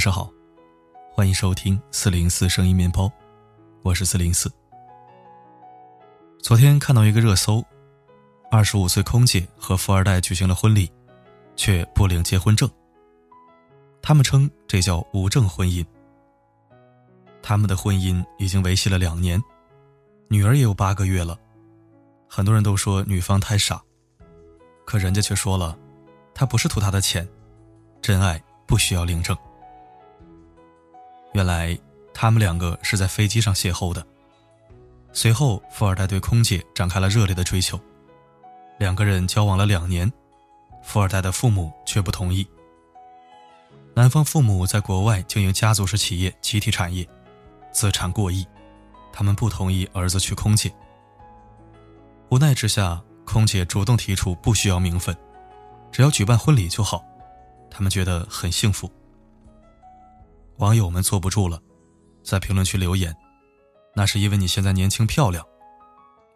晚上好，欢迎收听四零四声音面包，我是四零四。昨天看到一个热搜，二十五岁空姐和富二代举行了婚礼，却不领结婚证。他们称这叫无证婚姻。他们的婚姻已经维系了两年，女儿也有八个月了。很多人都说女方太傻，可人家却说了，她不是图他的钱，真爱不需要领证。原来他们两个是在飞机上邂逅的，随后富二代对空姐展开了热烈的追求，两个人交往了两年，富二代的父母却不同意。男方父母在国外经营家族式企业，集体产业，资产过亿，他们不同意儿子娶空姐。无奈之下，空姐主动提出不需要名分，只要举办婚礼就好，他们觉得很幸福。网友们坐不住了，在评论区留言：“那是因为你现在年轻漂亮，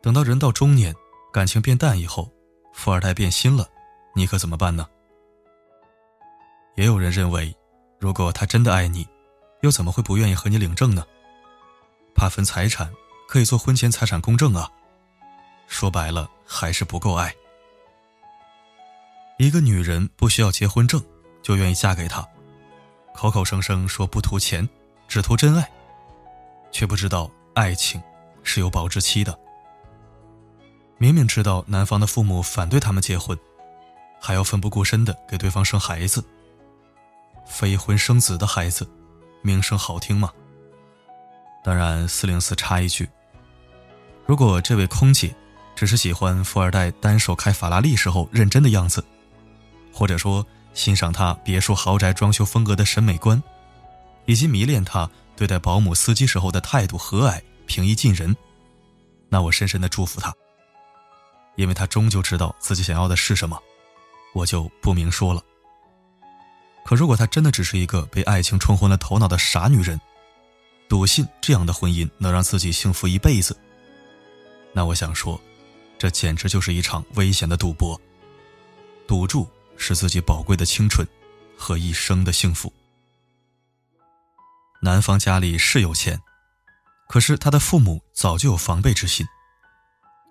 等到人到中年，感情变淡以后，富二代变心了，你可怎么办呢？”也有人认为，如果他真的爱你，又怎么会不愿意和你领证呢？怕分财产，可以做婚前财产公证啊。说白了，还是不够爱。一个女人不需要结婚证，就愿意嫁给他。口口声声说不图钱，只图真爱，却不知道爱情是有保质期的。明明知道男方的父母反对他们结婚，还要奋不顾身的给对方生孩子。非婚生子的孩子，名声好听吗？当然，四零四插一句：如果这位空姐只是喜欢富二代单手开法拉利时候认真的样子，或者说，欣赏他别墅豪宅装修风格的审美观，以及迷恋他对待保姆、司机时候的态度和蔼、平易近人，那我深深的祝福他，因为他终究知道自己想要的是什么，我就不明说了。可如果她真的只是一个被爱情冲昏了头脑的傻女人，笃信这样的婚姻能让自己幸福一辈子，那我想说，这简直就是一场危险的赌博，赌注。是自己宝贵的青春和一生的幸福。男方家里是有钱，可是他的父母早就有防备之心，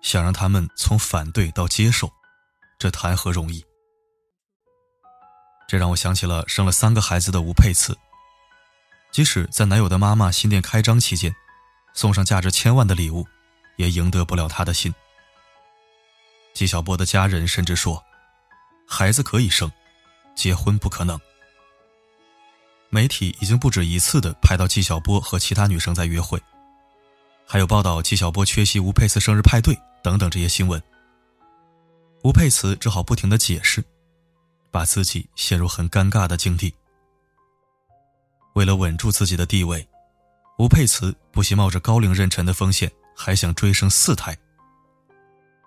想让他们从反对到接受，这谈何容易？这让我想起了生了三个孩子的吴佩慈，即使在男友的妈妈新店开张期间，送上价值千万的礼物，也赢得不了他的心。纪晓波的家人甚至说。孩子可以生，结婚不可能。媒体已经不止一次的拍到纪晓波和其他女生在约会，还有报道纪晓波缺席吴佩慈生日派对等等这些新闻。吴佩慈只好不停的解释，把自己陷入很尴尬的境地。为了稳住自己的地位，吴佩慈不惜冒着高龄妊娠的风险，还想追生四胎。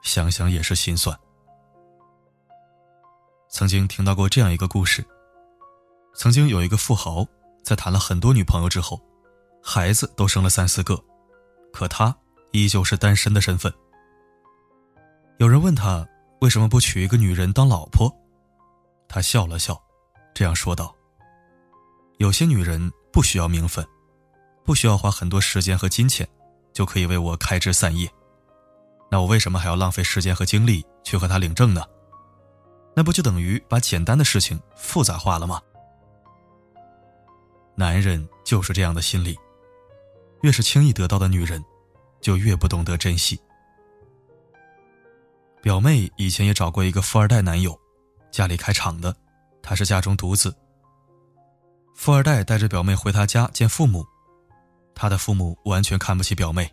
想想也是心酸。曾经听到过这样一个故事。曾经有一个富豪，在谈了很多女朋友之后，孩子都生了三四个，可他依旧是单身的身份。有人问他为什么不娶一个女人当老婆，他笑了笑，这样说道：“有些女人不需要名分，不需要花很多时间和金钱，就可以为我开枝散叶。那我为什么还要浪费时间和精力去和她领证呢？”那不就等于把简单的事情复杂化了吗？男人就是这样的心理，越是轻易得到的女人，就越不懂得珍惜。表妹以前也找过一个富二代男友，家里开厂的，她是家中独子。富二代带着表妹回他家见父母，他的父母完全看不起表妹，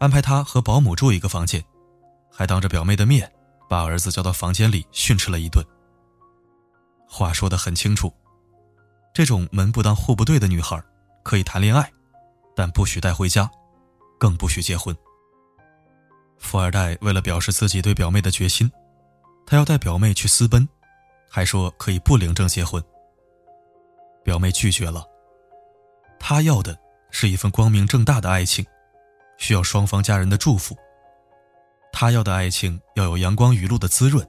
安排她和保姆住一个房间，还当着表妹的面。把儿子叫到房间里训斥了一顿。话说的很清楚，这种门不当户不对的女孩，可以谈恋爱，但不许带回家，更不许结婚。富二代为了表示自己对表妹的决心，他要带表妹去私奔，还说可以不领证结婚。表妹拒绝了，他要的是一份光明正大的爱情，需要双方家人的祝福。他要的爱情要有阳光雨露的滋润，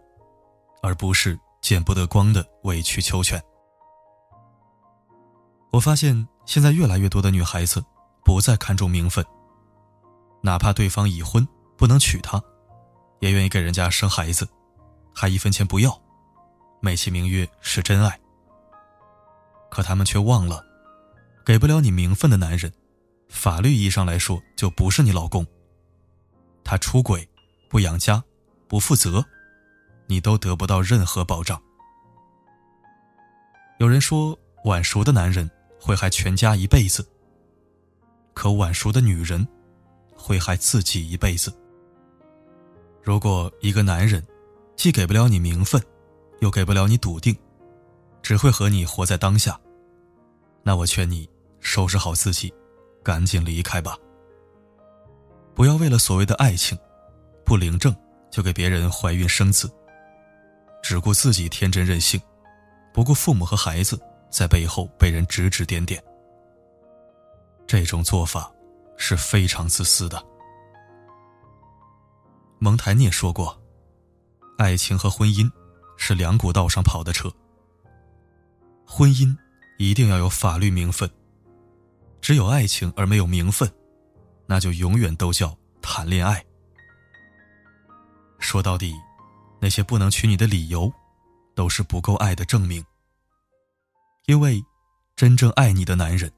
而不是见不得光的委曲求全。我发现现在越来越多的女孩子不再看重名分，哪怕对方已婚不能娶她，也愿意给人家生孩子，还一分钱不要，美其名曰是真爱。可他们却忘了，给不了你名分的男人，法律意义上来说就不是你老公。他出轨、不养家、不负责，你都得不到任何保障。有人说，晚熟的男人。会害全家一辈子，可晚熟的女人会害自己一辈子。如果一个男人既给不了你名分，又给不了你笃定，只会和你活在当下，那我劝你收拾好自己，赶紧离开吧。不要为了所谓的爱情，不领证就给别人怀孕生子，只顾自己天真任性，不顾父母和孩子。在背后被人指指点点，这种做法是非常自私的。蒙台涅说过：“爱情和婚姻是两股道上跑的车，婚姻一定要有法律名分，只有爱情而没有名分，那就永远都叫谈恋爱。说到底，那些不能娶你的理由，都是不够爱的证明。”因为，真正爱你的男人，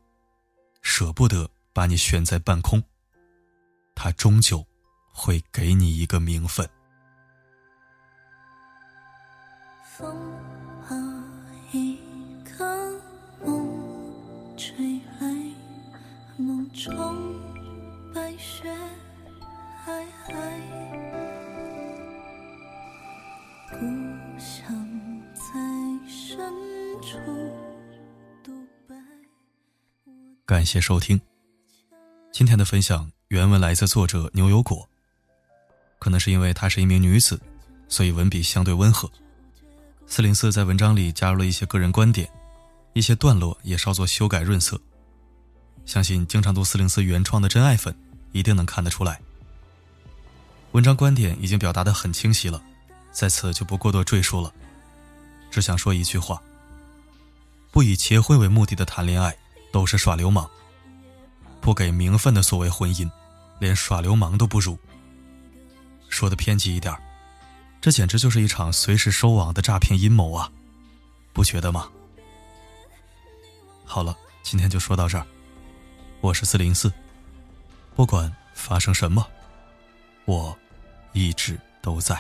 舍不得把你悬在半空，他终究会给你一个名分。风，吹来，梦中感谢收听。今天的分享原文来自作者牛油果。可能是因为她是一名女子，所以文笔相对温和。四零四在文章里加入了一些个人观点，一些段落也稍作修改润色。相信经常读四零四原创的真爱粉一定能看得出来。文章观点已经表达的很清晰了，在此就不过多赘述了，只想说一句话：不以结婚为目的的谈恋爱。都是耍流氓，不给名分的所谓婚姻，连耍流氓都不如。说的偏激一点，这简直就是一场随时收网的诈骗阴谋啊，不觉得吗？好了，今天就说到这儿。我是四零四，不管发生什么，我一直都在。